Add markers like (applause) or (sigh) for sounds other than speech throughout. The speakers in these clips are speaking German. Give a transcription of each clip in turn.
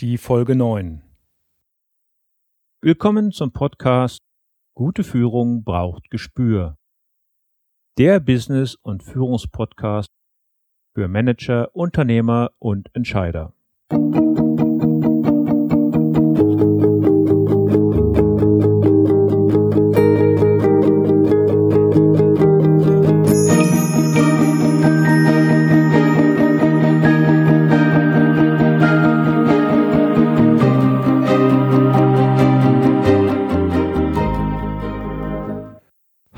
die Folge 9. Willkommen zum Podcast Gute Führung braucht Gespür. Der Business- und Führungspodcast für Manager, Unternehmer und Entscheider.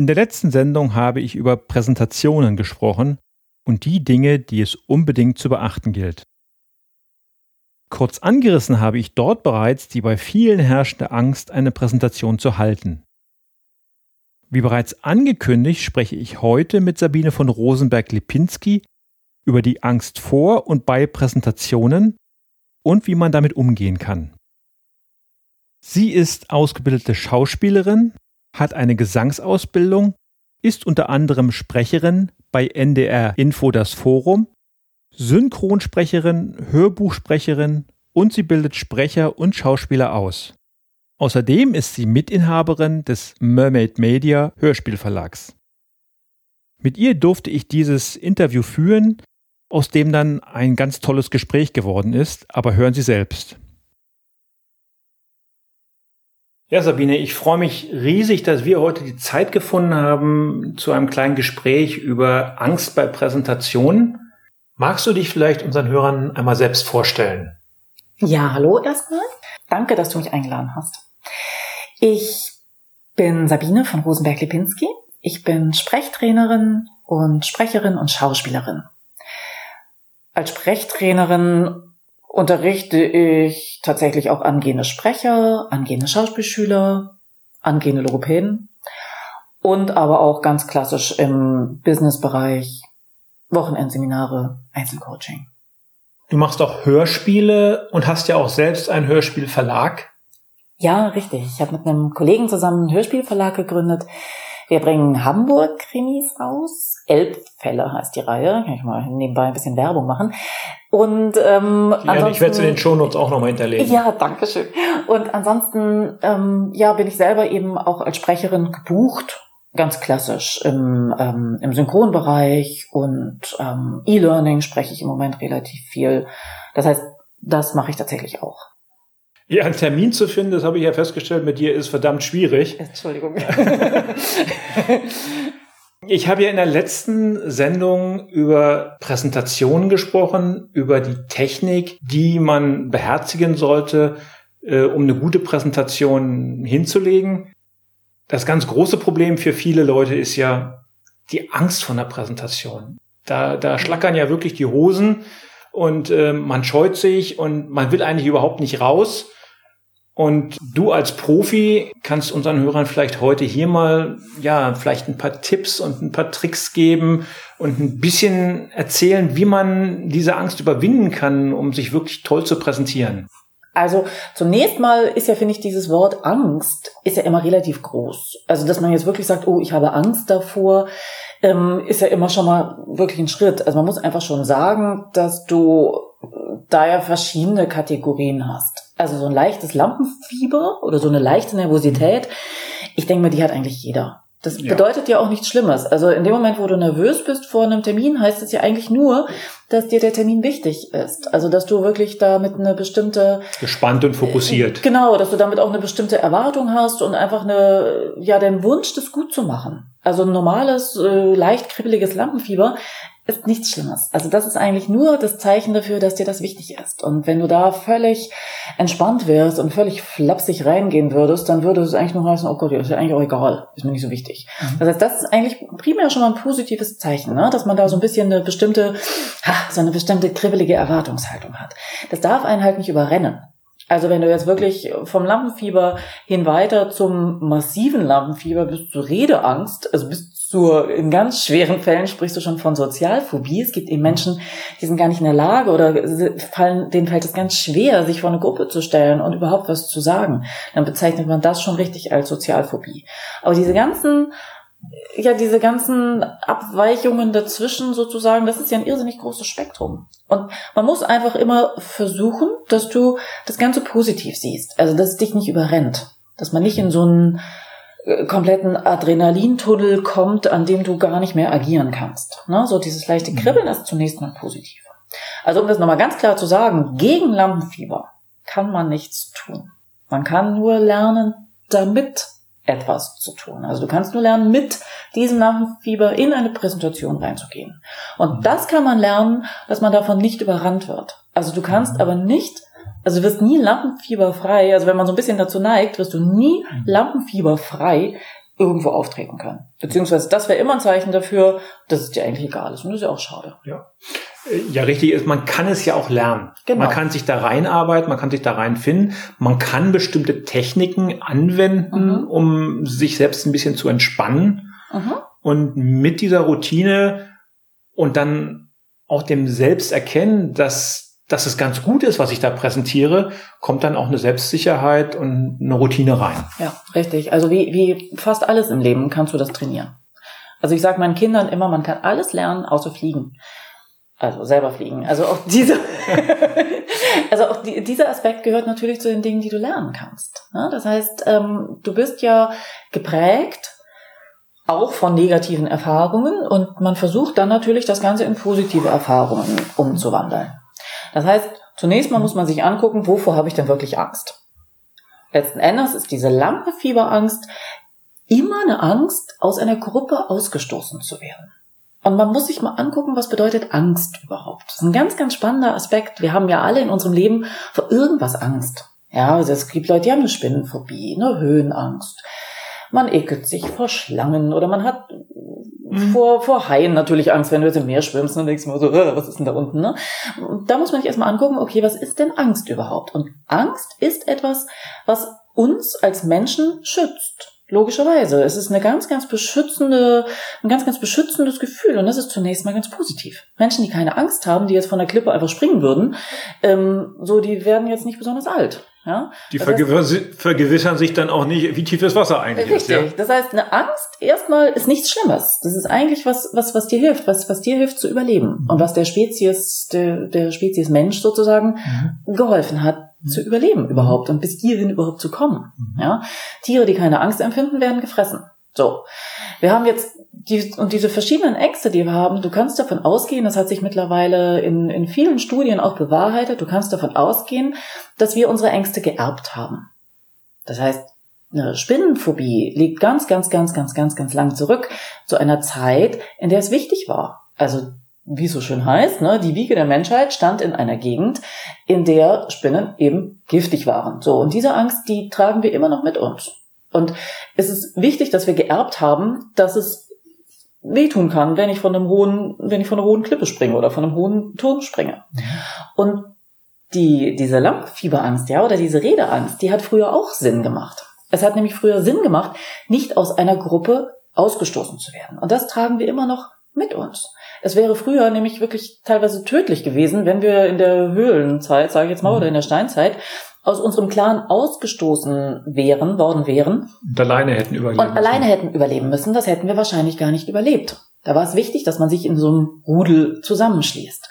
in der letzten Sendung habe ich über Präsentationen gesprochen und die Dinge, die es unbedingt zu beachten gilt. Kurz angerissen habe ich dort bereits die bei vielen herrschende Angst, eine Präsentation zu halten. Wie bereits angekündigt, spreche ich heute mit Sabine von Rosenberg-Lipinski über die Angst vor und bei Präsentationen und wie man damit umgehen kann. Sie ist ausgebildete Schauspielerin, hat eine Gesangsausbildung, ist unter anderem Sprecherin bei NDR Info das Forum, Synchronsprecherin, Hörbuchsprecherin und sie bildet Sprecher und Schauspieler aus. Außerdem ist sie Mitinhaberin des Mermaid Media Hörspielverlags. Mit ihr durfte ich dieses Interview führen, aus dem dann ein ganz tolles Gespräch geworden ist, aber hören Sie selbst. Ja, Sabine, ich freue mich riesig, dass wir heute die Zeit gefunden haben zu einem kleinen Gespräch über Angst bei Präsentationen. Magst du dich vielleicht unseren Hörern einmal selbst vorstellen? Ja, hallo erstmal. Danke, dass du mich eingeladen hast. Ich bin Sabine von Rosenberg-Lipinski. Ich bin Sprechtrainerin und Sprecherin und Schauspielerin. Als Sprechtrainerin unterrichte ich tatsächlich auch angehende Sprecher, angehende Schauspielschüler, angehende Logopäden und aber auch ganz klassisch im Businessbereich Wochenendseminare, Einzelcoaching. Du machst auch Hörspiele und hast ja auch selbst einen Hörspielverlag. Ja, richtig. Ich habe mit einem Kollegen zusammen einen Hörspielverlag gegründet. Wir bringen Hamburg-Krimis raus. Elbfälle heißt die Reihe. Kann ich mal nebenbei ein bisschen Werbung machen. Und ähm, ja, ich werde es in den Shownotes auch nochmal hinterlegen. Ja, danke schön. Und ansonsten ähm, ja, bin ich selber eben auch als Sprecherin gebucht, ganz klassisch im, ähm, im Synchronbereich und ähm, E-Learning spreche ich im Moment relativ viel. Das heißt, das mache ich tatsächlich auch. Ja, einen Termin zu finden, das habe ich ja festgestellt, mit dir ist verdammt schwierig. Entschuldigung. (laughs) Ich habe ja in der letzten Sendung über Präsentationen gesprochen, über die Technik, die man beherzigen sollte, äh, um eine gute Präsentation hinzulegen. Das ganz große Problem für viele Leute ist ja die Angst vor einer Präsentation. Da, da schlackern ja wirklich die Hosen und äh, man scheut sich und man will eigentlich überhaupt nicht raus. Und du als Profi kannst unseren Hörern vielleicht heute hier mal, ja, vielleicht ein paar Tipps und ein paar Tricks geben und ein bisschen erzählen, wie man diese Angst überwinden kann, um sich wirklich toll zu präsentieren. Also zunächst mal ist ja, finde ich, dieses Wort Angst ist ja immer relativ groß. Also dass man jetzt wirklich sagt, oh, ich habe Angst davor, ähm, ist ja immer schon mal wirklich ein Schritt. Also man muss einfach schon sagen, dass du da ja verschiedene Kategorien hast also so ein leichtes Lampenfieber oder so eine leichte Nervosität, ich denke mal, die hat eigentlich jeder. Das ja. bedeutet ja auch nichts Schlimmes. Also in dem Moment, wo du nervös bist vor einem Termin, heißt es ja eigentlich nur, dass dir der Termin wichtig ist. Also dass du wirklich damit eine bestimmte gespannt und fokussiert. Genau, dass du damit auch eine bestimmte Erwartung hast und einfach eine ja den Wunsch, das gut zu machen. Also ein normales äh, leicht kribbeliges Lampenfieber ist nichts Schlimmes. Also das ist eigentlich nur das Zeichen dafür, dass dir das wichtig ist. Und wenn du da völlig entspannt wirst und völlig flapsig reingehen würdest, dann würde es eigentlich nur heißen, oh Gott, ist ja eigentlich auch egal, ist mir nicht so wichtig. Mhm. Das heißt, das ist eigentlich primär schon mal ein positives Zeichen, ne? dass man da so ein bisschen eine bestimmte, ha, so eine bestimmte kribbelige Erwartungshaltung hat. Das darf einen halt nicht überrennen. Also wenn du jetzt wirklich vom Lampenfieber hin weiter zum massiven Lampenfieber bis zur Redeangst, also bis zur, in ganz schweren Fällen sprichst du schon von Sozialphobie. Es gibt eben Menschen, die sind gar nicht in der Lage oder fallen, denen fällt es ganz schwer, sich vor eine Gruppe zu stellen und überhaupt was zu sagen. Dann bezeichnet man das schon richtig als Sozialphobie. Aber diese ganzen ja, diese ganzen Abweichungen dazwischen sozusagen, das ist ja ein irrsinnig großes Spektrum. Und man muss einfach immer versuchen, dass du das Ganze positiv siehst. Also, dass es dich nicht überrennt. Dass man nicht in so einen kompletten Adrenalintunnel kommt, an dem du gar nicht mehr agieren kannst. Ne? So dieses leichte Kribbeln ist zunächst mal positiv. Also, um das nochmal ganz klar zu sagen, gegen Lampenfieber kann man nichts tun. Man kann nur lernen, damit etwas zu tun. Also du kannst nur lernen, mit diesem Lampenfieber in eine Präsentation reinzugehen. Und mhm. das kann man lernen, dass man davon nicht überrannt wird. Also du kannst mhm. aber nicht, also du wirst nie lampenfieberfrei, also wenn man so ein bisschen dazu neigt, wirst du nie mhm. lampenfieberfrei irgendwo auftreten können. Beziehungsweise das wäre immer ein Zeichen dafür, dass es dir eigentlich egal ist. Und das ist ja auch schade. Ja. Ja, richtig ist, man kann es ja auch lernen. Genau. Man kann sich da reinarbeiten, man kann sich da reinfinden, man kann bestimmte Techniken anwenden, mhm. um sich selbst ein bisschen zu entspannen. Mhm. Und mit dieser Routine und dann auch dem Selbsterkennen, dass, dass es ganz gut ist, was ich da präsentiere, kommt dann auch eine Selbstsicherheit und eine Routine rein. Ja, richtig. Also wie, wie fast alles im Leben kannst du das trainieren. Also ich sage meinen Kindern immer, man kann alles lernen, außer fliegen. Also selber fliegen. Also auch diese, (laughs) also auch die, dieser Aspekt gehört natürlich zu den Dingen, die du lernen kannst. Ne? Das heißt, ähm, du bist ja geprägt auch von negativen Erfahrungen und man versucht dann natürlich das Ganze in positive Erfahrungen umzuwandeln. Das heißt, zunächst mal muss man sich angucken, wovor habe ich denn wirklich Angst? Letzten Endes ist diese Lampenfieberangst immer eine Angst, aus einer Gruppe ausgestoßen zu werden. Und man muss sich mal angucken, was bedeutet Angst überhaupt. Das ist ein ganz, ganz spannender Aspekt. Wir haben ja alle in unserem Leben vor irgendwas Angst. Ja, also es gibt Leute, die haben eine Spinnenphobie, eine Höhenangst. Man ekelt sich vor Schlangen oder man hat mhm. vor, vor Haien natürlich Angst, wenn du jetzt im Meer schwimmst und denkst mal so, äh, was ist denn da unten, ne? Da muss man sich erstmal angucken, okay, was ist denn Angst überhaupt? Und Angst ist etwas, was uns als Menschen schützt. Logischerweise. Es ist eine ganz, ganz beschützende, ein ganz, ganz beschützendes Gefühl. Und das ist zunächst mal ganz positiv. Menschen, die keine Angst haben, die jetzt von der Klippe einfach springen würden, ähm, so, die werden jetzt nicht besonders alt. Ja? Die vergewissern, vergewissern sich dann auch nicht, wie tief das Wasser eigentlich richtig. ist. Richtig. Ja? Das heißt, eine Angst erstmal ist nichts Schlimmes. Das ist eigentlich was, was, was dir hilft, was, was dir hilft zu überleben. Mhm. Und was der Spezies, der, der Spezies Mensch sozusagen mhm. geholfen hat, zu überleben überhaupt und bis hierhin überhaupt zu kommen. Mhm. Ja? Tiere, die keine Angst empfinden, werden gefressen. So. Wir haben jetzt die, und diese verschiedenen Ängste, die wir haben, du kannst davon ausgehen, das hat sich mittlerweile in, in vielen Studien auch bewahrheitet, du kannst davon ausgehen, dass wir unsere Ängste geerbt haben. Das heißt, eine Spinnenphobie liegt ganz, ganz, ganz, ganz, ganz, ganz lang zurück zu einer Zeit, in der es wichtig war. Also wie es so schön heißt, ne, die Wiege der Menschheit stand in einer Gegend, in der Spinnen eben giftig waren. So, und diese Angst, die tragen wir immer noch mit uns. Und es ist wichtig, dass wir geerbt haben, dass es wehtun kann, wenn ich von einem hohen, wenn ich von einer hohen Klippe springe oder von einem hohen Turm springe. Mhm. Und die, diese Lampenfieberangst, ja, oder diese Redeangst, die hat früher auch Sinn gemacht. Es hat nämlich früher Sinn gemacht, nicht aus einer Gruppe ausgestoßen zu werden. Und das tragen wir immer noch mit uns. Es wäre früher nämlich wirklich teilweise tödlich gewesen, wenn wir in der Höhlenzeit, sage ich jetzt mal, oder in der Steinzeit, aus unserem Clan ausgestoßen wären, worden wären. Und alleine hätten überleben Und alleine hätten überleben müssen. Das hätten wir wahrscheinlich gar nicht überlebt. Da war es wichtig, dass man sich in so einem Rudel zusammenschließt.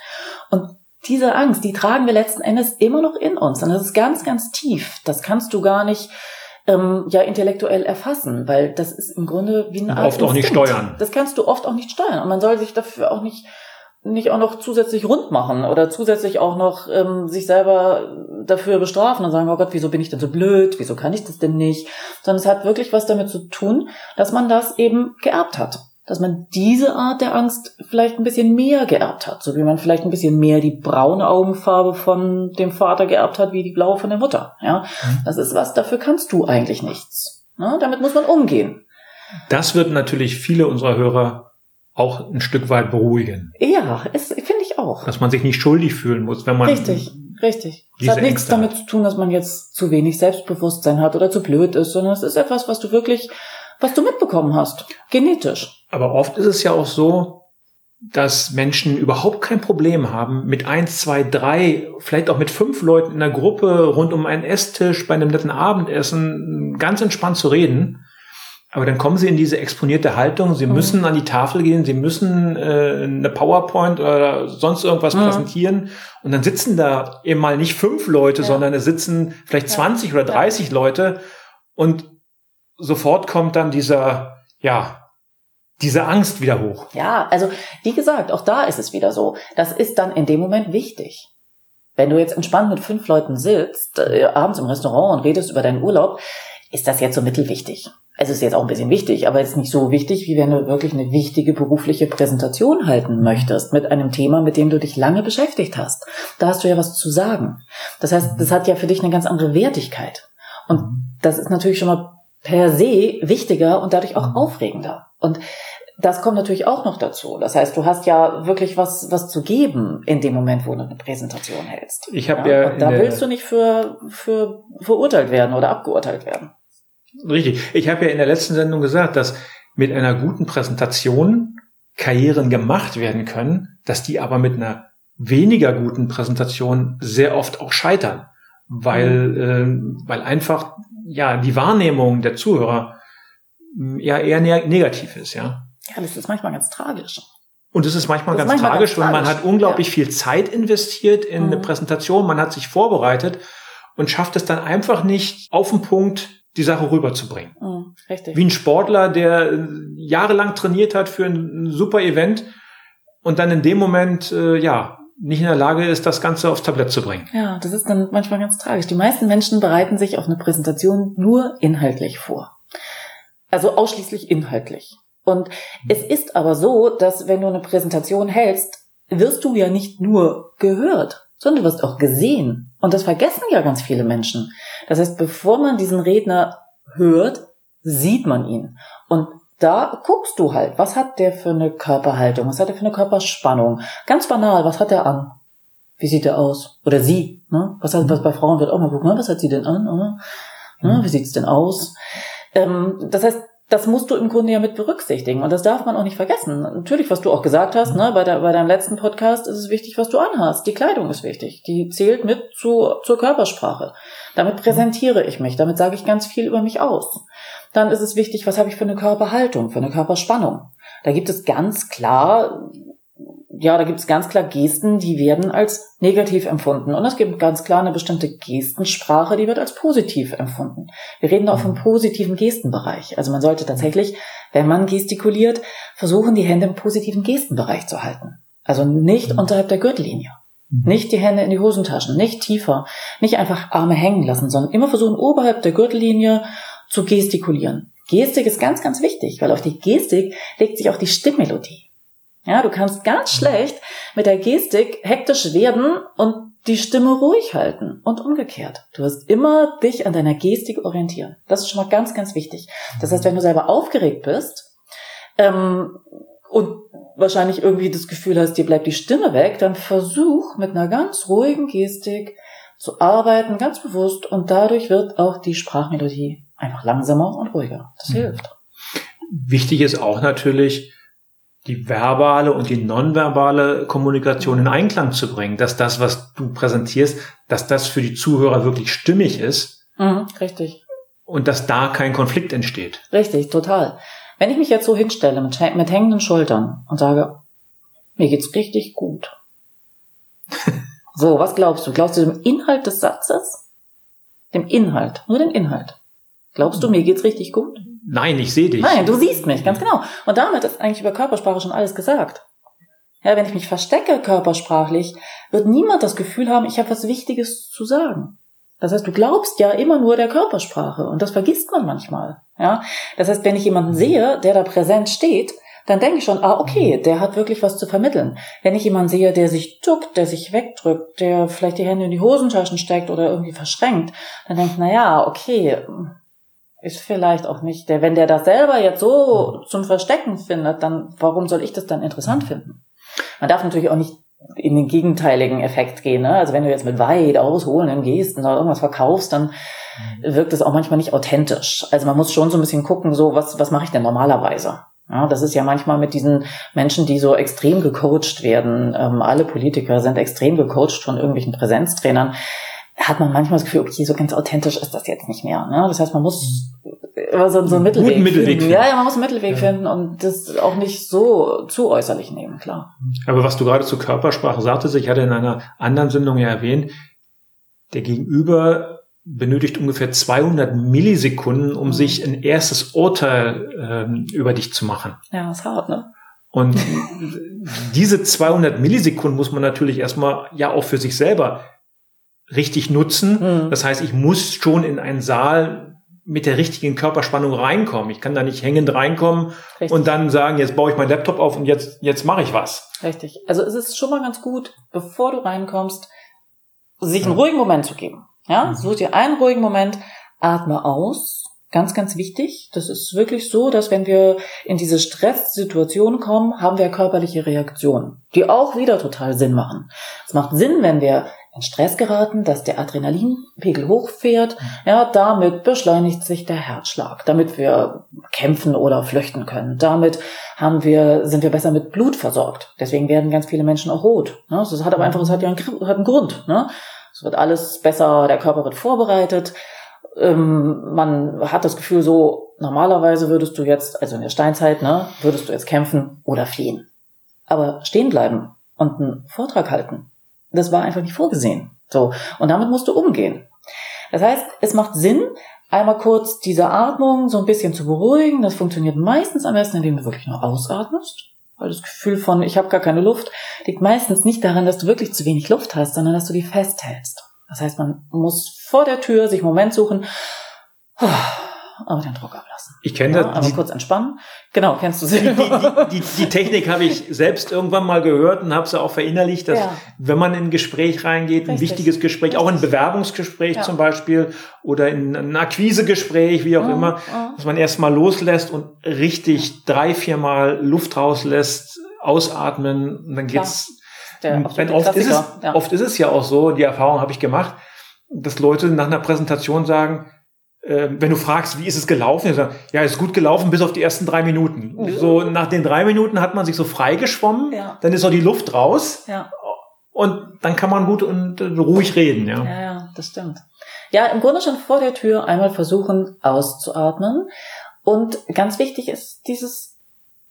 Und diese Angst, die tragen wir letzten Endes immer noch in uns. Und das ist ganz, ganz tief. Das kannst du gar nicht ähm, ja intellektuell erfassen, weil das ist im Grunde wie eine Art oft Instinkt. auch nicht steuern. Das kannst du oft auch nicht steuern und man soll sich dafür auch nicht nicht auch noch zusätzlich rund machen oder zusätzlich auch noch ähm, sich selber dafür bestrafen und sagen, oh Gott, wieso bin ich denn so blöd, wieso kann ich das denn nicht? Sondern es hat wirklich was damit zu tun, dass man das eben geerbt hat dass man diese Art der Angst vielleicht ein bisschen mehr geerbt hat, so wie man vielleicht ein bisschen mehr die braune Augenfarbe von dem Vater geerbt hat, wie die blaue von der Mutter. Ja, mhm. das ist was, dafür kannst du eigentlich nichts. Ja, damit muss man umgehen. Das wird natürlich viele unserer Hörer auch ein Stück weit beruhigen. Ja, finde ich auch. Dass man sich nicht schuldig fühlen muss, wenn man Richtig richtig. Es hat nichts Ängste damit hat. zu tun, dass man jetzt zu wenig Selbstbewusstsein hat oder zu blöd ist, sondern es ist etwas, was du wirklich, was du mitbekommen hast. Genetisch. Aber oft ist es ja auch so, dass Menschen überhaupt kein Problem haben, mit eins, zwei, drei, vielleicht auch mit fünf Leuten in der Gruppe rund um einen Esstisch bei einem netten Abendessen ganz entspannt zu reden. Aber dann kommen sie in diese exponierte Haltung, sie Mhm. müssen an die Tafel gehen, sie müssen äh, eine PowerPoint oder sonst irgendwas Mhm. präsentieren und dann sitzen da eben mal nicht fünf Leute, Ja. sondern es sitzen vielleicht Ja. 20 oder Ja. 30 Leute und sofort kommt dann dieser, ja, diese Angst wieder hoch. Ja, also wie gesagt, auch da ist es wieder so. Das ist dann in dem Moment wichtig. Wenn du jetzt entspannt mit fünf Leuten sitzt, äh, abends im Restaurant und redest über deinen Urlaub, ist das jetzt so mittelwichtig. Also ist jetzt auch ein bisschen wichtig, aber ist nicht so wichtig, wie wenn du wirklich eine wichtige berufliche Präsentation halten möchtest mit einem Thema, mit dem du dich lange beschäftigt hast. Da hast du ja was zu sagen. Das heißt, das hat ja für dich eine ganz andere Wertigkeit. Und das ist natürlich schon mal per se wichtiger und dadurch auch aufregender. Und das kommt natürlich auch noch dazu. Das heißt, du hast ja wirklich was, was zu geben in dem Moment, wo du eine Präsentation hältst. Ich habe ja, in da willst du nicht für, für verurteilt werden oder abgeurteilt werden. Richtig. Ich habe ja in der letzten Sendung gesagt, dass mit einer guten Präsentation Karrieren gemacht werden können, dass die aber mit einer weniger guten Präsentation sehr oft auch scheitern, weil, äh, weil einfach ja die Wahrnehmung der Zuhörer mh, ja eher ne negativ ist, ja. Ja, das ist manchmal ganz tragisch. Und es ist manchmal Das ist ganz manchmal tragisch, ganz und man hat unglaublich viel Zeit investiert in eine Mhm. Präsentation, man hat sich vorbereitet und schafft es dann einfach nicht auf den Punkt, die Sache rüberzubringen. Mhm, richtig. Wie ein Sportler, der äh, jahrelang trainiert hat für ein, ein super Event und dann in dem Moment, äh, ja, nicht in der Lage ist, das Ganze aufs Tablett zu bringen. Ja, das ist dann manchmal ganz tragisch. Die meisten Menschen bereiten sich auf eine Präsentation nur inhaltlich vor. Also ausschließlich inhaltlich. Und es ist aber so, dass wenn du eine Präsentation hältst, wirst du ja nicht nur gehört, sondern du wirst auch gesehen. Und das vergessen ja ganz viele Menschen. Das heißt, bevor man diesen Redner hört, sieht man ihn. Und da guckst du halt, was hat der für eine Körperhaltung, was hat er für eine Körperspannung. Ganz banal, was hat er an? Wie sieht er aus? Oder sie, ne? Was, hat, was bei Frauen wird auch mal gucken, ne? was hat sie denn an? Ne? Ne? Wie sieht's denn aus? Ähm, das heißt, das musst du im Grunde ja mit berücksichtigen. Und das darf man auch nicht vergessen. Natürlich, was du auch gesagt hast, ne, bei, der, bei deinem letzten Podcast ist es wichtig, was du anhast. Die Kleidung ist wichtig. Die zählt mit zu, zur Körpersprache. Damit präsentiere ich mich. Damit sage ich ganz viel über mich aus. Dann ist es wichtig, was habe ich für eine Körperhaltung, für eine Körperspannung. Da gibt es ganz klar ja, da gibt es ganz klar Gesten, die werden als negativ empfunden. Und es gibt ganz klar eine bestimmte Gestensprache, die wird als positiv empfunden. Wir reden da auch vom positiven Gestenbereich. Also man sollte tatsächlich, wenn man gestikuliert, versuchen, die Hände im positiven Gestenbereich zu halten. Also nicht unterhalb der Gürtellinie. Nicht die Hände in die Hosentaschen, nicht tiefer, nicht einfach Arme hängen lassen, sondern immer versuchen, oberhalb der Gürtellinie zu gestikulieren. Gestik ist ganz, ganz wichtig, weil auf die Gestik legt sich auch die Stimmmelodie. Ja, du kannst ganz schlecht mit der Gestik hektisch werden und die Stimme ruhig halten und umgekehrt. Du wirst immer dich an deiner Gestik orientieren. Das ist schon mal ganz, ganz wichtig. Das heißt, wenn du selber aufgeregt bist ähm, und wahrscheinlich irgendwie das Gefühl hast, dir bleibt die Stimme weg, dann versuch mit einer ganz ruhigen Gestik zu arbeiten, ganz bewusst und dadurch wird auch die Sprachmelodie einfach langsamer und ruhiger. Das hilft. Wichtig ist auch natürlich, die verbale und die nonverbale Kommunikation in Einklang zu bringen, dass das, was du präsentierst, dass das für die Zuhörer wirklich stimmig ist Mhm, richtig. und dass da kein Konflikt entsteht. Richtig, total. Wenn ich mich jetzt so hinstelle mit, mit hängenden Schultern und sage, mir geht's richtig gut. (laughs) so, was glaubst du? Glaubst du dem Inhalt des Satzes? Dem Inhalt, nur den Inhalt. Glaubst du, mir geht's richtig gut? Nein, ich sehe dich. Nein, du siehst mich, ganz genau. Und damit ist eigentlich über Körpersprache schon alles gesagt. Ja, wenn ich mich verstecke körpersprachlich, wird niemand das Gefühl haben, ich habe was Wichtiges zu sagen. Das heißt, du glaubst ja immer nur der Körpersprache und das vergisst man manchmal. Ja, das heißt, wenn ich jemanden sehe, der da präsent steht, dann denke ich schon, ah, okay, der hat wirklich was zu vermitteln. Wenn ich jemanden sehe, der sich duckt, der sich wegdrückt, der vielleicht die Hände in die Hosentaschen steckt oder irgendwie verschränkt, dann denke ich, na ja, okay, ist vielleicht auch nicht der, wenn der das selber jetzt so zum Verstecken findet, dann warum soll ich das dann interessant finden? Man darf natürlich auch nicht in den gegenteiligen Effekt gehen. Ne? Also wenn du jetzt mit weit ausholenden Gesten oder irgendwas verkaufst, dann mhm. wirkt es auch manchmal nicht authentisch. Also man muss schon so ein bisschen gucken, so was, was mache ich denn normalerweise? Ja, das ist ja manchmal mit diesen Menschen, die so extrem gecoacht werden. Ähm, alle Politiker sind extrem gecoacht von irgendwelchen Präsenztrainern. Hat man manchmal das Gefühl, okay, so ganz authentisch ist das jetzt nicht mehr. Ne? Das heißt, man muss so, so einen Mittelweg, Guten Mittelweg finden. Ja, ja, man muss einen Mittelweg ja. finden und das auch nicht so zu äußerlich nehmen, klar. Aber was du gerade zur Körpersprache sagtest, ich hatte in einer anderen Sendung ja erwähnt, der Gegenüber benötigt ungefähr 200 Millisekunden, um mhm. sich ein erstes Urteil ähm, über dich zu machen. Ja, ist hart, ne? Und (laughs) diese 200 Millisekunden muss man natürlich erstmal ja auch für sich selber richtig nutzen. Mhm. Das heißt, ich muss schon in einen Saal mit der richtigen Körperspannung reinkommen. Ich kann da nicht hängend reinkommen Richtig. und dann sagen, jetzt baue ich meinen Laptop auf und jetzt, jetzt mache ich was. Richtig. Also es ist schon mal ganz gut, bevor du reinkommst, sich einen ruhigen Moment zu geben. Ja, mhm. such dir einen ruhigen Moment, atme aus. Ganz, ganz wichtig. Das ist wirklich so, dass wenn wir in diese Stresssituation kommen, haben wir körperliche Reaktionen, die auch wieder total Sinn machen. Es macht Sinn, wenn wir in Stress geraten, dass der Adrenalinpegel hochfährt. Ja, damit beschleunigt sich der Herzschlag, damit wir kämpfen oder flüchten können. Damit haben wir, sind wir besser mit Blut versorgt. Deswegen werden ganz viele Menschen auch rot. Das hat aber einfach, es hat ja einen, hat einen Grund. Ne? Es wird alles besser, der Körper wird vorbereitet. Ähm, man hat das Gefühl so, normalerweise würdest du jetzt, also in der Steinzeit, ne, würdest du jetzt kämpfen oder fliehen. Aber stehen bleiben und einen Vortrag halten, das war einfach nicht vorgesehen. So. Und damit musst du umgehen. Das heißt, es macht Sinn, einmal kurz diese Atmung so ein bisschen zu beruhigen. Das funktioniert meistens am besten, indem du wirklich nur ausatmest. Weil das Gefühl von, ich habe gar keine Luft, liegt meistens nicht daran, dass du wirklich zu wenig Luft hast, sondern dass du die festhältst. Das heißt, man muss vor der Tür sich einen Moment suchen, aber den Druck ablassen. Ich kenne ja, das. Aber kurz entspannen. Genau, kennst du sie. Die, die, die, die, Technik habe ich selbst irgendwann mal gehört und habe sie auch verinnerlicht, dass ja. wenn man in ein Gespräch reingeht, Richtig. ein wichtiges Gespräch, auch ein Bewerbungsgespräch ja. zum Beispiel oder in ein Akquisegespräch, wie auch mhm. immer, mhm. dass man erstmal loslässt und richtig drei, viermal Luft rauslässt, ausatmen und dann geht's. Der, oft, ist es, oft ist es ja auch so, die Erfahrung habe ich gemacht, dass Leute nach einer Präsentation sagen, wenn du fragst, wie ist es gelaufen, sagen, ja, ist gut gelaufen bis auf die ersten drei Minuten. Mhm. So nach den drei Minuten hat man sich so freigeschwommen, ja. dann ist auch die Luft raus ja. und dann kann man gut und ruhig reden. Ja. ja, ja, das stimmt. Ja, im Grunde schon vor der Tür einmal versuchen auszuatmen und ganz wichtig ist dieses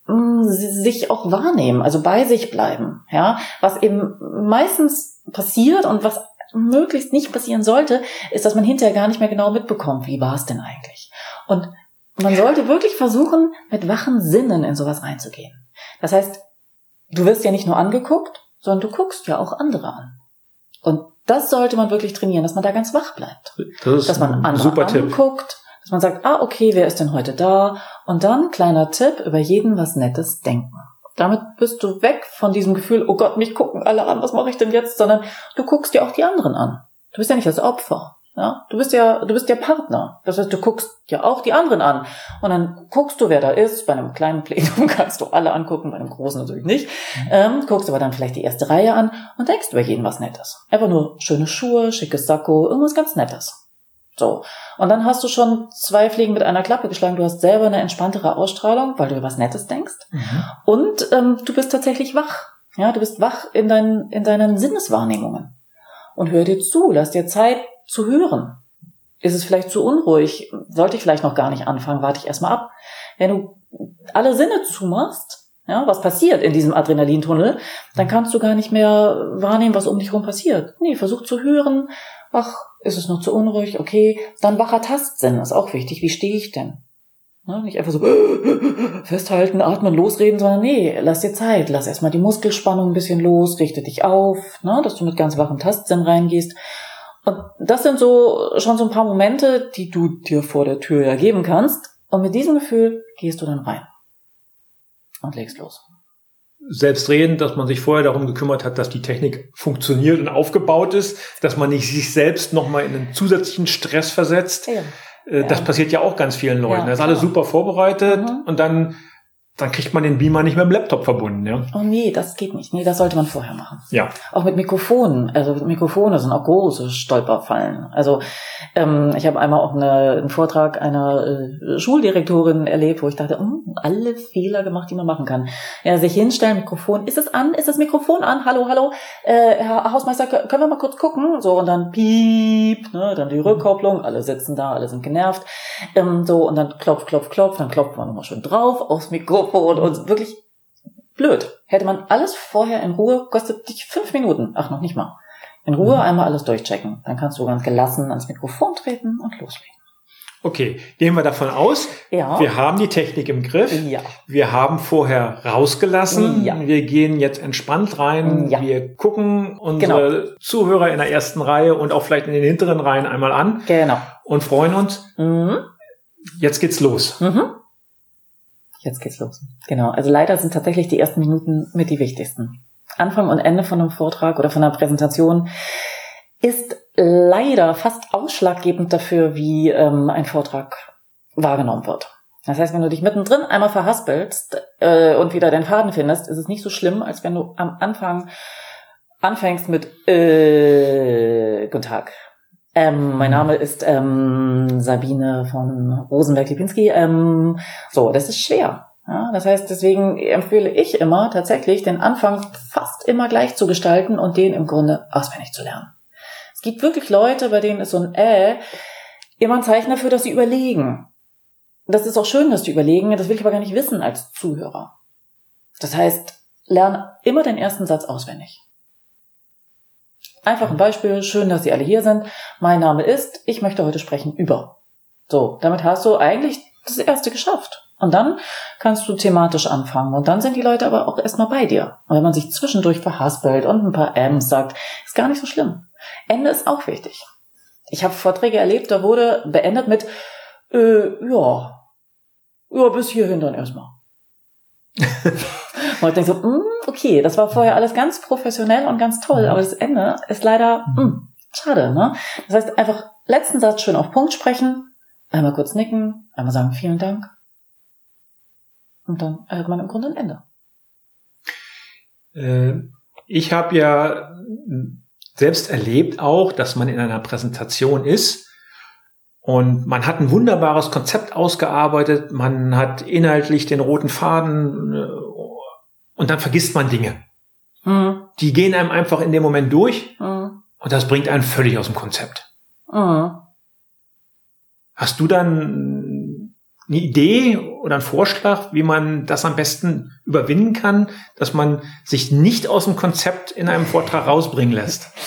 mm, sich auch wahrnehmen, also bei sich bleiben, ja, was eben meistens passiert und was möglichst nicht passieren sollte, ist, dass man hinterher gar nicht mehr genau mitbekommt, wie war es denn eigentlich. Und man sollte wirklich versuchen, mit wachen Sinnen in sowas reinzugehen. Das heißt, du wirst ja nicht nur angeguckt, sondern du guckst ja auch andere an. Und das sollte man wirklich trainieren, dass man da ganz wach bleibt. Das ist dass man andere super anguckt, Tipp. dass man sagt, ah, okay, wer ist denn heute da? Und dann, kleiner Tipp, über jeden was Nettes denken. Damit bist du weg von diesem Gefühl, oh Gott, mich gucken alle an, was mache ich denn jetzt, sondern du guckst dir auch die anderen an. Du bist ja nicht das Opfer. Ja, du bist ja, du bist der Partner. Das heißt, du guckst ja auch die anderen an. Und dann guckst du, wer da ist. Bei einem kleinen Plenum (laughs) kannst du alle angucken, bei einem großen natürlich nicht. Ähm, guckst aber dann vielleicht die erste Reihe an und denkst über jeden was Nettes. Einfach nur schöne Schuhe, schickes Sakko, irgendwas ganz Nettes. So. Und dann hast du schon zwei Fliegen mit einer Klappe geschlagen. Du hast selber eine entspanntere Ausstrahlung, weil du über was Nettes denkst. Mhm. Und ähm, du bist tatsächlich wach. Ja, du bist wach in, deinen in deinen Sinneswahrnehmungen. Und hör dir zu, lass dir Zeit zu hören. Ist es vielleicht zu unruhig? Sollte ich vielleicht noch gar nicht anfangen? Warte ich erstmal ab. Wenn du alle Sinne zumachst, ja, was passiert in diesem Adrenalintunnel, dann kannst du gar nicht mehr wahrnehmen, was um dich herum passiert. Nee, versuch zu hören, ach, ist es noch zu unruhig? Okay. Dann wacher Tastsinn ist auch wichtig. Wie stehe ich denn? Ne? Nicht einfach so (gasps) festhalten, atmen, losreden, sondern nee, lass dir Zeit. Lass erstmal die Muskelspannung ein bisschen los, richte dich auf, ne? dass du mit ganz wachem Tastsinn reingehst. Und das sind so schon so ein paar Momente, die du dir vor der Tür ja geben kannst. Und mit diesem Gefühl gehst du dann rein und legst los selbstredend, dass man sich vorher darum gekümmert hat, dass die Technik funktioniert und aufgebaut ist, dass man nicht sich selbst nochmal in einen zusätzlichen Stress versetzt. Ja. Äh, das ja. passiert ja auch ganz vielen Leuten. Ja, das ist alles super vorbereitet mhm. und dann dann kriegt man den Beamer nicht mit dem Laptop verbunden, ja? Oh nee, das geht nicht. Nee, das sollte man vorher machen. Ja. Auch mit Mikrofonen. Also Mikrofone sind auch große Stolperfallen. Also ähm, ich habe einmal auch eine, einen Vortrag einer äh, Schuldirektorin erlebt, wo ich dachte, hm, alle Fehler gemacht, die man machen kann. Ja, sich hinstellen, Mikrofon, ist es an? Ist das Mikrofon an? Hallo, hallo, äh, Herr Hausmeister, können wir mal kurz gucken? So, und dann piep, ne, dann die Rückkopplung, alle sitzen da, alle sind genervt. Ähm, so, und dann klopf, klopf, klopf, dann klopft man nochmal schön drauf aufs Mikrofon Mikrofon und wirklich blöd. Hätte man alles vorher in Ruhe, kostet dich fünf Minuten. Ach, noch nicht mal. In Ruhe mhm. einmal alles durchchecken. Dann kannst du ganz gelassen ans Mikrofon treten und loslegen. Okay, gehen wir davon aus, ja. wir haben die Technik im Griff. Ja. Wir haben vorher rausgelassen. Ja. Wir gehen jetzt entspannt rein. Ja. Wir gucken unsere genau. Zuhörer in der ersten Reihe und auch vielleicht in den hinteren Reihen einmal an. Genau. Und freuen uns. Mhm. Jetzt geht's los. Mhm. Jetzt geht's los. Genau. Also leider sind tatsächlich die ersten Minuten mit die wichtigsten. Anfang und Ende von einem Vortrag oder von einer Präsentation ist leider fast ausschlaggebend dafür, wie ähm, ein Vortrag wahrgenommen wird. Das heißt, wenn du dich mittendrin einmal verhaspelst äh, und wieder den Faden findest, ist es nicht so schlimm, als wenn du am Anfang anfängst mit äh, Guten Tag. Ähm, mein Name ist ähm, Sabine von Rosenberg-Lipinski. Ähm, so, das ist schwer. Ja, das heißt, deswegen empfehle ich immer tatsächlich, den Anfang fast immer gleich zu gestalten und den im Grunde auswendig zu lernen. Es gibt wirklich Leute, bei denen ist so ein Äh immer ein Zeichen dafür, dass sie überlegen. Das ist auch schön, dass die überlegen, das will ich aber gar nicht wissen als Zuhörer. Das heißt, lerne immer den ersten Satz auswendig. Einfach ein Beispiel. Schön, dass Sie alle hier sind. Mein Name ist, ich möchte heute sprechen über. So, damit hast du eigentlich das erste geschafft. Und dann kannst du thematisch anfangen. Und dann sind die Leute aber auch erstmal bei dir. Und wenn man sich zwischendurch verhaspelt und ein paar M's sagt, ist gar nicht so schlimm. Ende ist auch wichtig. Ich habe Vorträge erlebt, da wurde beendet mit, äh, ja, ja, bis hierhin dann erstmal. Und ich denke so, mm, okay, das war vorher alles ganz professionell und ganz toll, aber das Ende ist leider mm, schade. Ne? Das heißt, einfach letzten Satz schön auf Punkt sprechen, einmal kurz nicken, einmal sagen vielen Dank und dann hat man im Grunde ein Ende. Äh, ich habe ja selbst erlebt auch, dass man in einer Präsentation ist und man hat ein wunderbares Konzept ausgearbeitet, man hat inhaltlich den roten Faden äh, und dann vergisst man Dinge. Mhm. Die gehen einem einfach in dem Moment durch mhm. und das bringt einen völlig aus dem Konzept. Mhm. Hast du dann eine Idee oder einen Vorschlag, wie man das am besten überwinden kann, dass man sich nicht aus dem Konzept in einem Vortrag rausbringen lässt? (laughs)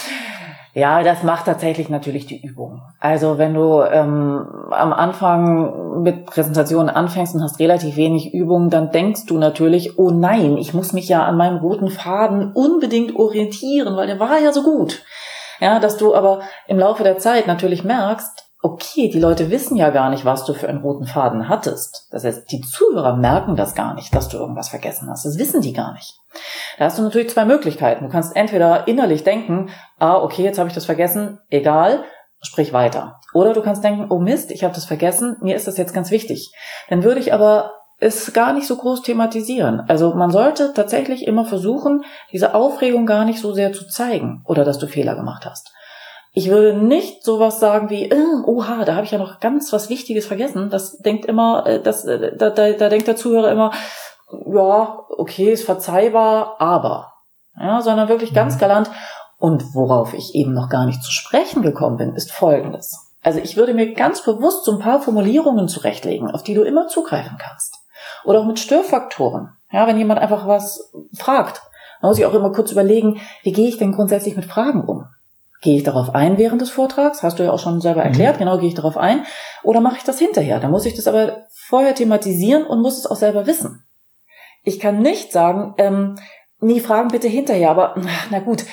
Ja, das macht tatsächlich natürlich die Übung. Also wenn du ähm, am Anfang mit Präsentationen anfängst und hast relativ wenig Übung, dann denkst du natürlich, oh nein, ich muss mich ja an meinem roten Faden unbedingt orientieren, weil der war ja so gut. Ja, dass du aber im Laufe der Zeit natürlich merkst, okay, die Leute wissen ja gar nicht, was du für einen roten Faden hattest. Das heißt, die Zuhörer merken das gar nicht, dass du irgendwas vergessen hast. Das wissen die gar nicht. Da hast du natürlich zwei Möglichkeiten. Du kannst entweder innerlich denken, ah, okay, jetzt habe ich das vergessen, egal, sprich weiter. Oder du kannst denken, oh Mist, ich habe das vergessen, mir ist das jetzt ganz wichtig. Dann würde ich aber es gar nicht so groß thematisieren. Also man sollte tatsächlich immer versuchen, diese Aufregung gar nicht so sehr zu zeigen oder dass du Fehler gemacht hast. Ich würde nicht sowas sagen wie, äh, oha, da habe ich ja noch ganz was Wichtiges vergessen. Das denkt immer, äh, das, äh, da, da, da denkt der Zuhörer immer, ja, okay, ist verzeihbar, aber. Ja, sondern wirklich ganz mhm. galant. Und worauf ich eben noch gar nicht zu sprechen gekommen bin, ist Folgendes. Also ich würde mir ganz bewusst so ein paar Formulierungen zurechtlegen, auf die du immer zugreifen kannst. Oder auch mit Störfaktoren. Ja, wenn jemand einfach was fragt, dann muss ich auch immer kurz überlegen, wie gehe ich denn grundsätzlich mit Fragen um? Gehe ich darauf ein während des Vortrags? Hast du ja auch schon selber erklärt. Mhm. Genau, gehe ich darauf ein? Oder mache ich das hinterher? Da muss ich das aber vorher thematisieren und muss es auch selber wissen. Ich kann nicht sagen, ähm, nee, Fragen bitte hinterher, aber na gut,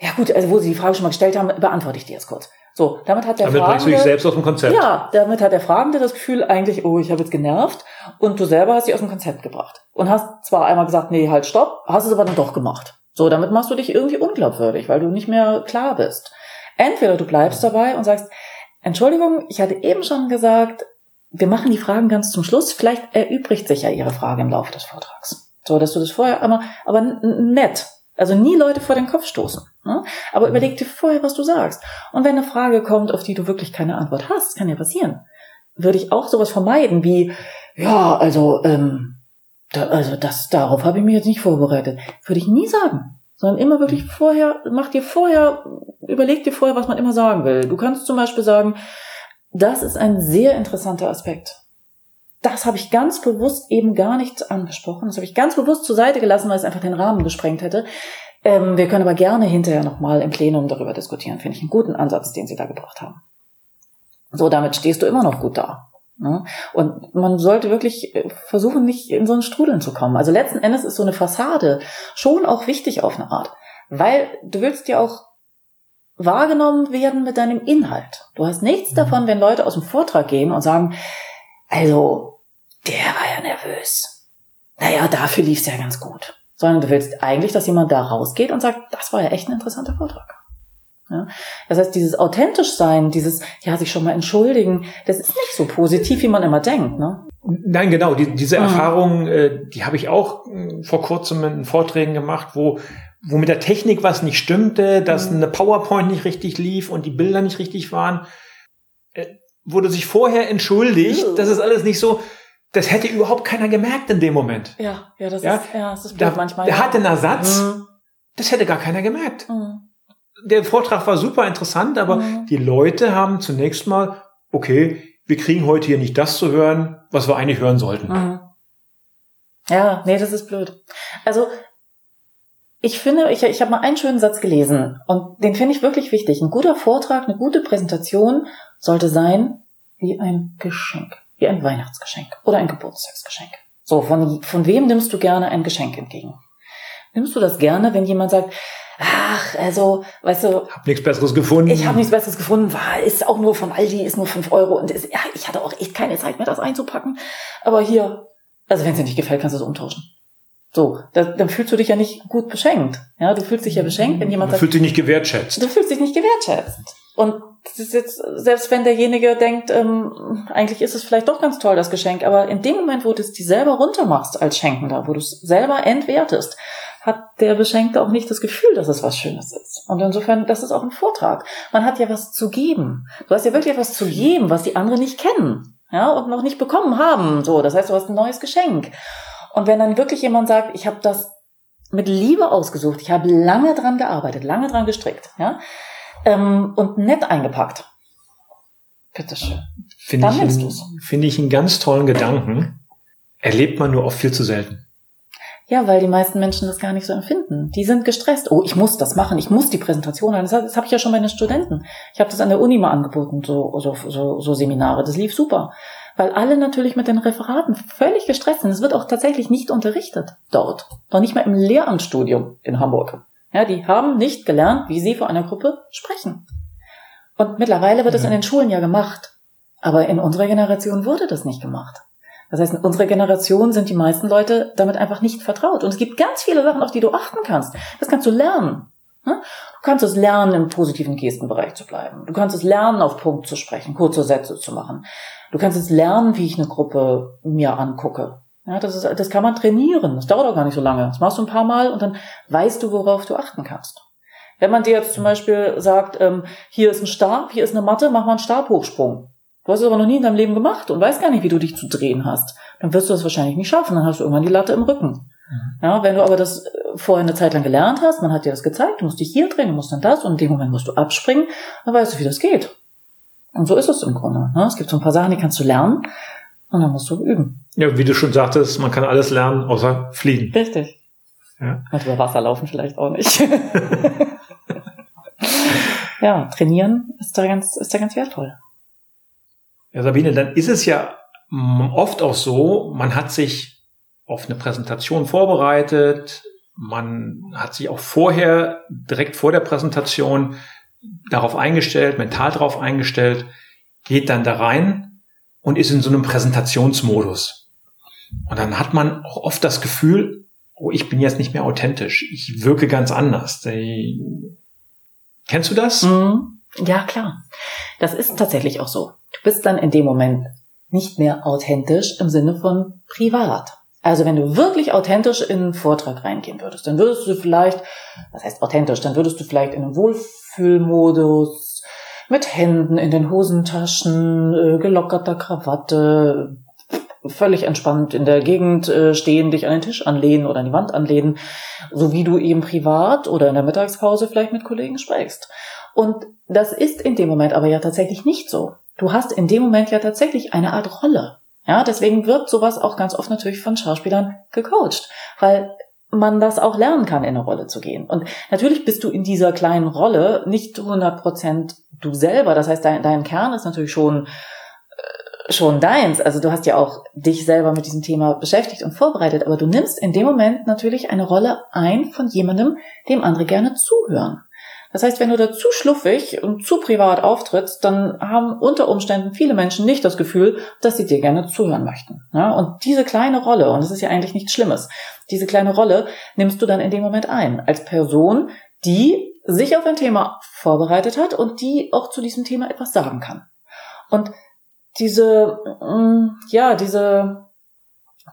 ja gut, also wo Sie die Frage schon mal gestellt haben, beantworte ich die jetzt kurz. So, damit hat der damit Fragende... Damit selbst aus dem Konzept. Ja, damit hat der Fragende das Gefühl eigentlich, oh, ich habe jetzt genervt und du selber hast dich aus dem Konzept gebracht. Und hast zwar einmal gesagt, nee, halt, stopp, hast es aber dann doch gemacht. So, damit machst du dich irgendwie unglaubwürdig, weil du nicht mehr klar bist. Entweder du bleibst dabei und sagst, Entschuldigung, ich hatte eben schon gesagt, wir machen die Fragen ganz zum Schluss. Vielleicht erübrigt sich ja Ihre Frage im Laufe des Vortrags. So, dass du das vorher, aber, aber nett. Also nie Leute vor den Kopf stoßen. Ne? Aber überleg dir vorher, was du sagst. Und wenn eine Frage kommt, auf die du wirklich keine Antwort hast, kann ja passieren, würde ich auch sowas vermeiden wie, ja, also, ähm, da, also das, darauf habe ich mich jetzt nicht vorbereitet. Würde ich nie sagen. Sondern immer wirklich vorher, mach dir vorher, überleg dir vorher, was man immer sagen will. Du kannst zum Beispiel sagen, das ist ein sehr interessanter Aspekt. Das habe ich ganz bewusst eben gar nicht angesprochen. Das habe ich ganz bewusst zur Seite gelassen, weil es einfach den Rahmen gesprengt hätte. Ähm, wir können aber gerne hinterher nochmal im Plenum darüber diskutieren. Finde ich einen guten Ansatz, den Sie da gebracht haben. So, damit stehst du immer noch gut da. Ne? Und man sollte wirklich äh, versuchen, nicht in so einen Strudeln zu kommen. Also letzten Endes ist so eine Fassade schon auch wichtig auf eine Art. Weil du willst ja auch wahrgenommen werden mit deinem Inhalt. Du hast nichts mhm. davon, wenn Leute aus dem Vortrag gehen und sagen, also, der war ja nervös. Naja, dafür lief es ja ganz gut. Sondern du willst eigentlich, dass jemand da rausgeht und sagt, das war ja echt ein interessanter Vortrag. Ja? Das heißt, dieses authentisch sein, dieses, ja, sich schon mal entschuldigen, das ist nicht so positiv, wie man immer denkt. Ne? Nein, genau. Die, diese mhm. Erfahrung, äh, die habe ich auch äh, vor kurzem in Vorträgen gemacht, wo wo mit der Technik was nicht stimmte, dass mhm. eine PowerPoint nicht richtig lief und die Bilder nicht richtig waren, äh, wurde sich vorher entschuldigt, das ist alles nicht so, das hätte überhaupt keiner gemerkt in dem Moment. Ja, ja, das ja? ist, ja, das ist blöd da, manchmal. Der ja. hatte einen Ersatz, mhm. das hätte gar keiner gemerkt. Mhm der Vortrag war super interessant, aber mhm. die Leute haben zunächst mal, okay, wir kriegen heute hier nicht das zu hören, was wir eigentlich hören sollten. Mhm. Ja, nee, das ist blöd. Also ich finde, ich, ich habe mal einen schönen Satz gelesen und den finde ich wirklich wichtig. Ein guter Vortrag, eine gute Präsentation sollte sein wie ein Geschenk, wie ein Weihnachtsgeschenk oder ein Geburtstagsgeschenk. So, von, von wem nimmst du gerne ein Geschenk entgegen? Nimmst du das gerne, wenn jemand sagt, ach, also, weißt du. Hab nichts Besseres gefunden. Ich habe nichts Besseres gefunden, war, ist auch nur vom Aldi, ist nur fünf Euro und ist, ja, ich hatte auch echt keine Zeit mehr, das einzupacken. Aber hier, also wenn es dir nicht gefällt, kannst du es umtauschen. So, da, dann fühlst du dich ja nicht gut beschenkt. Ja, du fühlst dich ja beschenkt, wenn jemand du sagt. Fühlst dich nicht gewertschätzt. Du fühlst dich nicht gewertschätzt. Und das ist jetzt, selbst wenn derjenige denkt, ähm, eigentlich ist es vielleicht doch ganz toll, das Geschenk, aber in dem Moment, wo du es dir selber runtermachst als Schenkender, wo du es selber entwertest, hat der Beschenkte auch nicht das Gefühl, dass es was Schönes ist. Und insofern, das ist auch ein Vortrag. Man hat ja was zu geben. Du hast ja wirklich etwas zu geben, was die anderen nicht kennen. Ja, und noch nicht bekommen haben. So, das heißt, du hast ein neues Geschenk. Und wenn dann wirklich jemand sagt, ich habe das mit Liebe ausgesucht, ich habe lange dran gearbeitet, lange dran gestrickt, ja, ähm, und nett eingepackt. Bitteschön. Finde ich, finde ich einen ganz tollen Gedanken. Erlebt man nur oft viel zu selten. Ja, weil die meisten Menschen das gar nicht so empfinden. Die sind gestresst. Oh, ich muss das machen, ich muss die Präsentation haben. Das, das habe ich ja schon bei den Studenten. Ich habe das an der Uni mal angeboten, so, so, so, so Seminare. Das lief super. Weil alle natürlich mit den Referaten völlig gestresst sind. Es wird auch tatsächlich nicht unterrichtet dort. Noch nicht mal im Lehramtsstudium in Hamburg. Ja, die haben nicht gelernt, wie sie vor einer Gruppe sprechen. Und mittlerweile wird es in den Schulen ja gemacht. Aber in unserer Generation wurde das nicht gemacht. Das heißt, in unserer Generation sind die meisten Leute damit einfach nicht vertraut. Und es gibt ganz viele Sachen, auf die du achten kannst. Das kannst du lernen. Du kannst es lernen, im positiven Gestenbereich zu bleiben. Du kannst es lernen, auf Punkt zu sprechen, kurze Sätze zu machen. Du kannst es lernen, wie ich eine Gruppe mir angucke. Ja, das, ist, das kann man trainieren. Das dauert auch gar nicht so lange. Das machst du ein paar Mal und dann weißt du, worauf du achten kannst. Wenn man dir jetzt zum Beispiel sagt, ähm, hier ist ein Stab, hier ist eine Matte, mach mal einen Stabhochsprung. Du hast es aber noch nie in deinem Leben gemacht und weißt gar nicht, wie du dich zu drehen hast. Dann wirst du das wahrscheinlich nicht schaffen. Dann hast du irgendwann die Latte im Rücken. Mhm. Ja, wenn du aber das äh, vorher eine Zeit lang gelernt hast, man hat dir das gezeigt, du musst dich hier drehen, du musst dann das und in dem Moment musst du abspringen, dann weißt du, wie das geht. Und so ist es im Grunde. Ne? Es gibt so ein paar Sachen, die kannst du lernen und dann musst du üben. Ja, wie du schon sagtest, man kann alles lernen, außer fliegen. Richtig. Ja. Und über Wasser laufen vielleicht auch nicht. (laughs) ja, trainieren ist da ganz, ist da ganz wertvoll. Ja, Sabine, dann ist es ja oft auch so, man hat sich auf eine Präsentation vorbereitet, man hat sich auch vorher, direkt vor der Präsentation, darauf eingestellt, mental darauf eingestellt, geht dann da rein und ist in so einem Präsentationsmodus. Und dann hat man auch oft das Gefühl, oh, ich bin jetzt nicht mehr authentisch, ich wirke ganz anders. Kennst du das? Mhm. Ja, klar. Das ist tatsächlich auch so. Du bist dann in dem Moment nicht mehr authentisch im Sinne von privat. Also wenn du wirklich authentisch in einen Vortrag reingehen würdest, dann würdest du vielleicht, was heißt authentisch, dann würdest du vielleicht in einem Wohlfühlmodus mit Händen in den Hosentaschen, äh, gelockerter Krawatte, völlig entspannt in der Gegend äh, stehen, dich an den Tisch anlehnen oder an die Wand anlehnen, so wie du eben privat oder in der Mittagspause vielleicht mit Kollegen sprichst. Und das ist in dem Moment aber ja tatsächlich nicht so. Du hast in dem Moment ja tatsächlich eine Art Rolle. Ja, deswegen wird sowas auch ganz oft natürlich von Schauspielern gecoacht, weil man das auch lernen kann, in eine Rolle zu gehen. Und natürlich bist du in dieser kleinen Rolle nicht 100 Prozent du selber. Das heißt, dein, dein Kern ist natürlich schon äh, schon deins. Also du hast ja auch dich selber mit diesem Thema beschäftigt und vorbereitet, aber du nimmst in dem Moment natürlich eine Rolle ein von jemandem, dem andere gerne zuhören. Das heißt, wenn du da zu schluffig und zu privat auftrittst, dann haben unter Umständen viele Menschen nicht das Gefühl, dass sie dir gerne zuhören möchten. Ja, und diese kleine Rolle, und das ist ja eigentlich nichts Schlimmes, diese kleine Rolle nimmst du dann in dem Moment ein, als Person, die sich auf ein Thema vorbereitet hat und die auch zu diesem Thema etwas sagen kann. Und diese, mm, ja, diese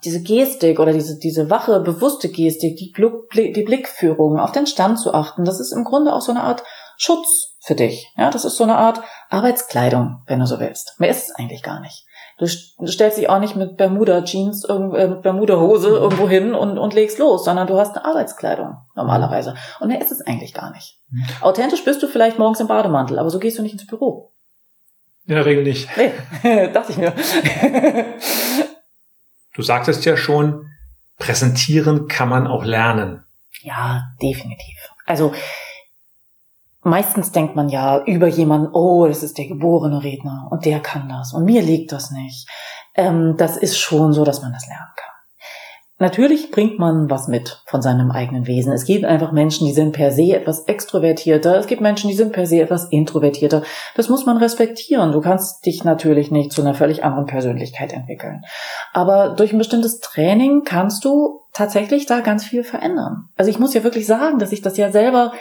diese Gestik oder diese, diese wache, bewusste Gestik, die, die Blickführung, auf den Stand zu achten, das ist im Grunde auch so eine Art Schutz für dich. Ja, das ist so eine Art Arbeitskleidung, wenn du so willst. Mehr ist es eigentlich gar nicht. Du, stellst dich auch nicht mit Bermuda-Jeans, äh, mit Bermuda-Hose irgendwo hin und, und legst los, sondern du hast eine Arbeitskleidung normalerweise. Und mehr ist es eigentlich gar nicht. Mhm. Authentisch bist du vielleicht morgens im Bademantel, aber so gehst du nicht ins Büro. In der Regel nicht. Nee, (laughs) dachte ich mir. Du sagtest ja schon, präsentieren kann man auch lernen. Ja, definitiv. Also meistens denkt man ja über jemanden, oh, das ist der geborene Redner und der kann das und mir liegt das nicht. Ähm, das ist schon so, dass man das lernen kann. Natürlich bringt man was mit von seinem eigenen Wesen. Es gibt einfach Menschen, die sind per se etwas extrovertierter. Es gibt Menschen, die sind per se etwas introvertierter. Das muss man respektieren. Du kannst dich natürlich nicht zu einer völlig anderen Persönlichkeit entwickeln. Aber durch ein bestimmtes Training kannst du tatsächlich da ganz viel verändern. Also ich muss ja wirklich sagen, dass ich das ja selber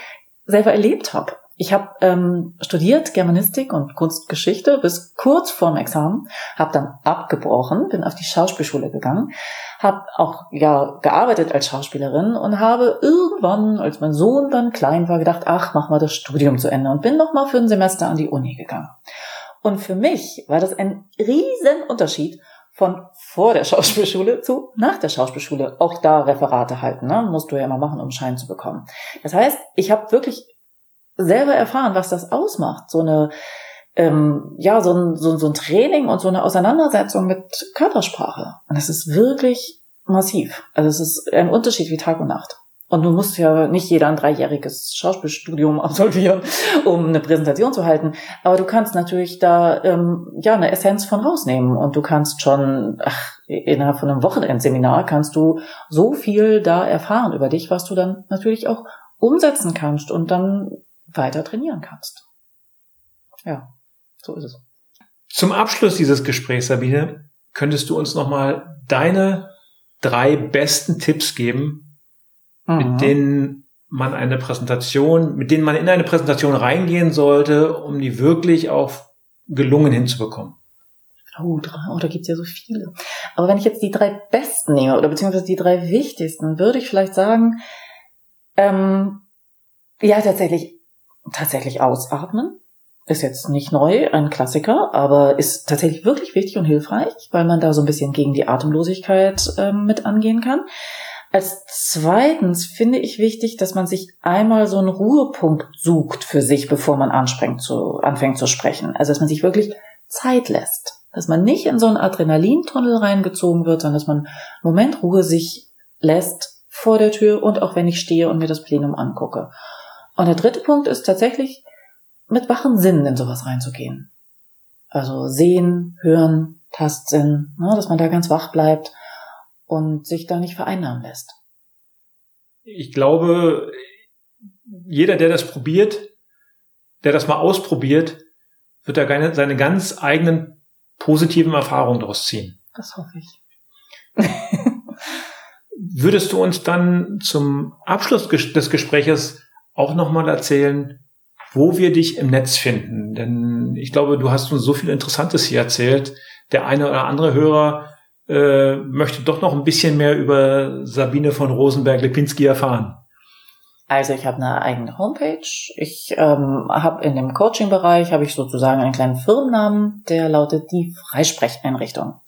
selber erlebt habe. Ich habe ähm, studiert Germanistik und Kunstgeschichte bis kurz vorm Examen, habe dann abgebrochen, bin auf die Schauspielschule gegangen, habe auch ja gearbeitet als Schauspielerin und habe irgendwann, als mein Sohn dann klein war, gedacht, ach, mach mal das Studium zu Ende und bin noch mal für ein Semester an die Uni gegangen. Und für mich war das ein riesen Unterschied von vor der Schauspielschule zu nach der Schauspielschule. Auch da Referate halten, ne? musst du ja immer machen, um Schein zu bekommen. Das heißt, ich habe wirklich selber erfahren, was das ausmacht. So eine, ähm, ja, so ein, so, so ein Training und so eine Auseinandersetzung mit Körpersprache. Und das ist wirklich massiv. Also es ist ein Unterschied wie Tag und Nacht. Und du musst ja nicht jeder ein dreijähriges Schauspielstudium (laughs) absolvieren, um eine Präsentation zu halten. Aber du kannst natürlich da ähm, ja eine Essenz von rausnehmen. Und du kannst schon, ach, innerhalb von einem Wochenendseminar kannst du so viel da erfahren über dich, was du dann natürlich auch umsetzen kannst und dann weiter trainieren kannst. Ja, so ist es. Zum Abschluss dieses Gesprächs, Sabine, könntest du uns nochmal deine drei besten Tipps geben, mhm. mit denen man eine Präsentation, mit denen man in eine Präsentation reingehen sollte, um die wirklich auch gelungen hinzubekommen? Oh, drei, oh, da gibt's ja so viele. Aber wenn ich jetzt die drei besten nehme, oder beziehungsweise die drei wichtigsten, würde ich vielleicht sagen, ähm, ja, tatsächlich tatsächlich ausatmen. Ist jetzt nicht neu, ein Klassiker, aber ist tatsächlich wirklich wichtig und hilfreich, weil man da so ein bisschen gegen die Atemlosigkeit äh, mit angehen kann. Als zweitens finde ich wichtig, dass man sich einmal so einen Ruhepunkt sucht für sich, bevor man zu, anfängt zu sprechen. Also, dass man sich wirklich Zeit lässt. Dass man nicht in so einen Adrenalintunnel reingezogen wird, sondern dass man einen Moment Ruhe sich lässt vor der Tür und auch wenn ich stehe und mir das Plenum angucke. Und der dritte Punkt ist tatsächlich, mit wachen Sinnen in sowas reinzugehen. Also sehen, hören, Tastsinn, ne, dass man da ganz wach bleibt und sich da nicht vereinnahmen lässt. Ich glaube, jeder, der das probiert, der das mal ausprobiert, wird da seine ganz eigenen positiven Erfahrungen daraus ziehen. Das hoffe ich. (laughs) Würdest du uns dann zum Abschluss des Gespräches auch nochmal erzählen, wo wir dich im Netz finden. Denn ich glaube, du hast uns so viel Interessantes hier erzählt, der eine oder andere Hörer äh, möchte doch noch ein bisschen mehr über Sabine von Rosenberg-Lipinski erfahren. Also ich habe eine eigene Homepage. Ich ähm, habe in dem Coaching-Bereich habe ich sozusagen einen kleinen Firmennamen, der lautet die Freisprecheinrichtung.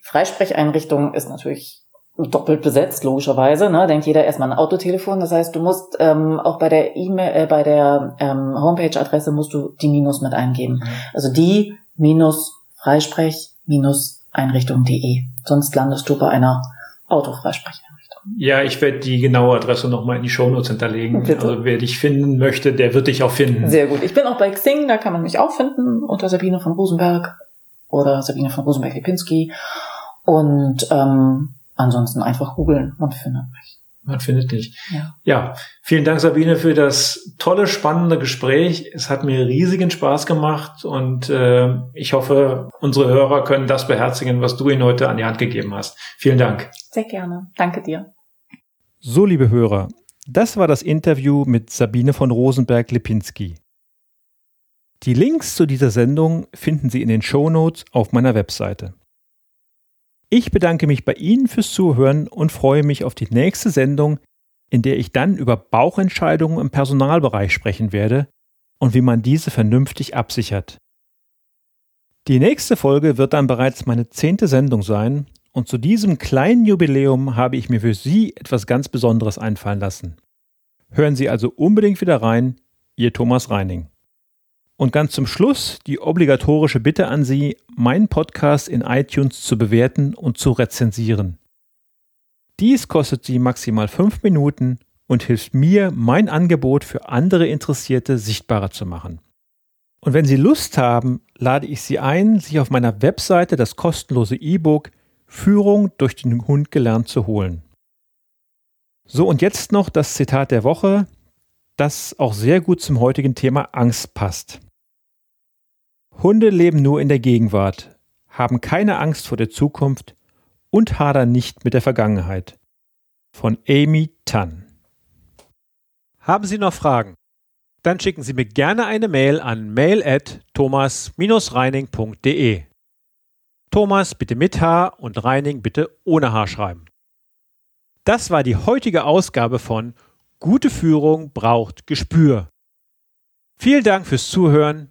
Die Freisprecheinrichtung ist natürlich doppelt besetzt, logischerweise. Ne? Denkt jeder erstmal ein Autotelefon. Das heißt, du musst ähm, auch bei der E-Mail, äh, bei der ähm, Homepage-Adresse musst du die Minus mit eingeben. Mhm. Also die minus Freisprech minus Einrichtung.de. Sonst landest du bei einer Autofreisprecheinrichtung. Ja, ich werde die genaue Adresse nochmal in die Shownotes hinterlegen. Bitte. Also wer dich finden möchte, der wird dich auch finden. Sehr gut. Ich bin auch bei Xing, da kann man mich auch finden unter Sabine von Rosenberg oder Sabine von Rosenberg-Lipinski. Und ähm, ansonsten einfach googeln und findet mich. Man findet dich. Ja. ja, vielen Dank, Sabine, für das tolle, spannende Gespräch. Es hat mir riesigen Spaß gemacht und äh, ich hoffe, unsere Hörer können das beherzigen, was du ihnen heute an die Hand gegeben hast. Vielen Dank. Sehr gerne. Danke dir. So, liebe Hörer, das war das Interview mit Sabine von Rosenberg-Lipinski. Die Links zu dieser Sendung finden Sie in den Show Notes auf meiner Webseite. Ich bedanke mich bei Ihnen fürs Zuhören und freue mich auf die nächste Sendung, in der ich dann über Bauchentscheidungen im Personalbereich sprechen werde und wie man diese vernünftig absichert. Die nächste Folge wird dann bereits meine zehnte Sendung sein und zu diesem kleinen Jubiläum habe ich mir für Sie etwas ganz Besonderes einfallen lassen. Hören Sie also unbedingt wieder rein, Ihr Thomas Reining. Und ganz zum Schluss die obligatorische Bitte an Sie, meinen Podcast in iTunes zu bewerten und zu rezensieren. Dies kostet Sie maximal fünf Minuten und hilft mir, mein Angebot für andere Interessierte sichtbarer zu machen. Und wenn Sie Lust haben, lade ich Sie ein, sich auf meiner Webseite das kostenlose E-Book Führung durch den Hund gelernt zu holen. So, und jetzt noch das Zitat der Woche, das auch sehr gut zum heutigen Thema Angst passt. Hunde leben nur in der Gegenwart, haben keine Angst vor der Zukunft und hadern nicht mit der Vergangenheit. Von Amy Tan. Haben Sie noch Fragen? Dann schicken Sie mir gerne eine Mail an mail at thomas-reining.de. Thomas bitte mit H und Reining bitte ohne H schreiben. Das war die heutige Ausgabe von Gute Führung braucht Gespür. Vielen Dank fürs Zuhören.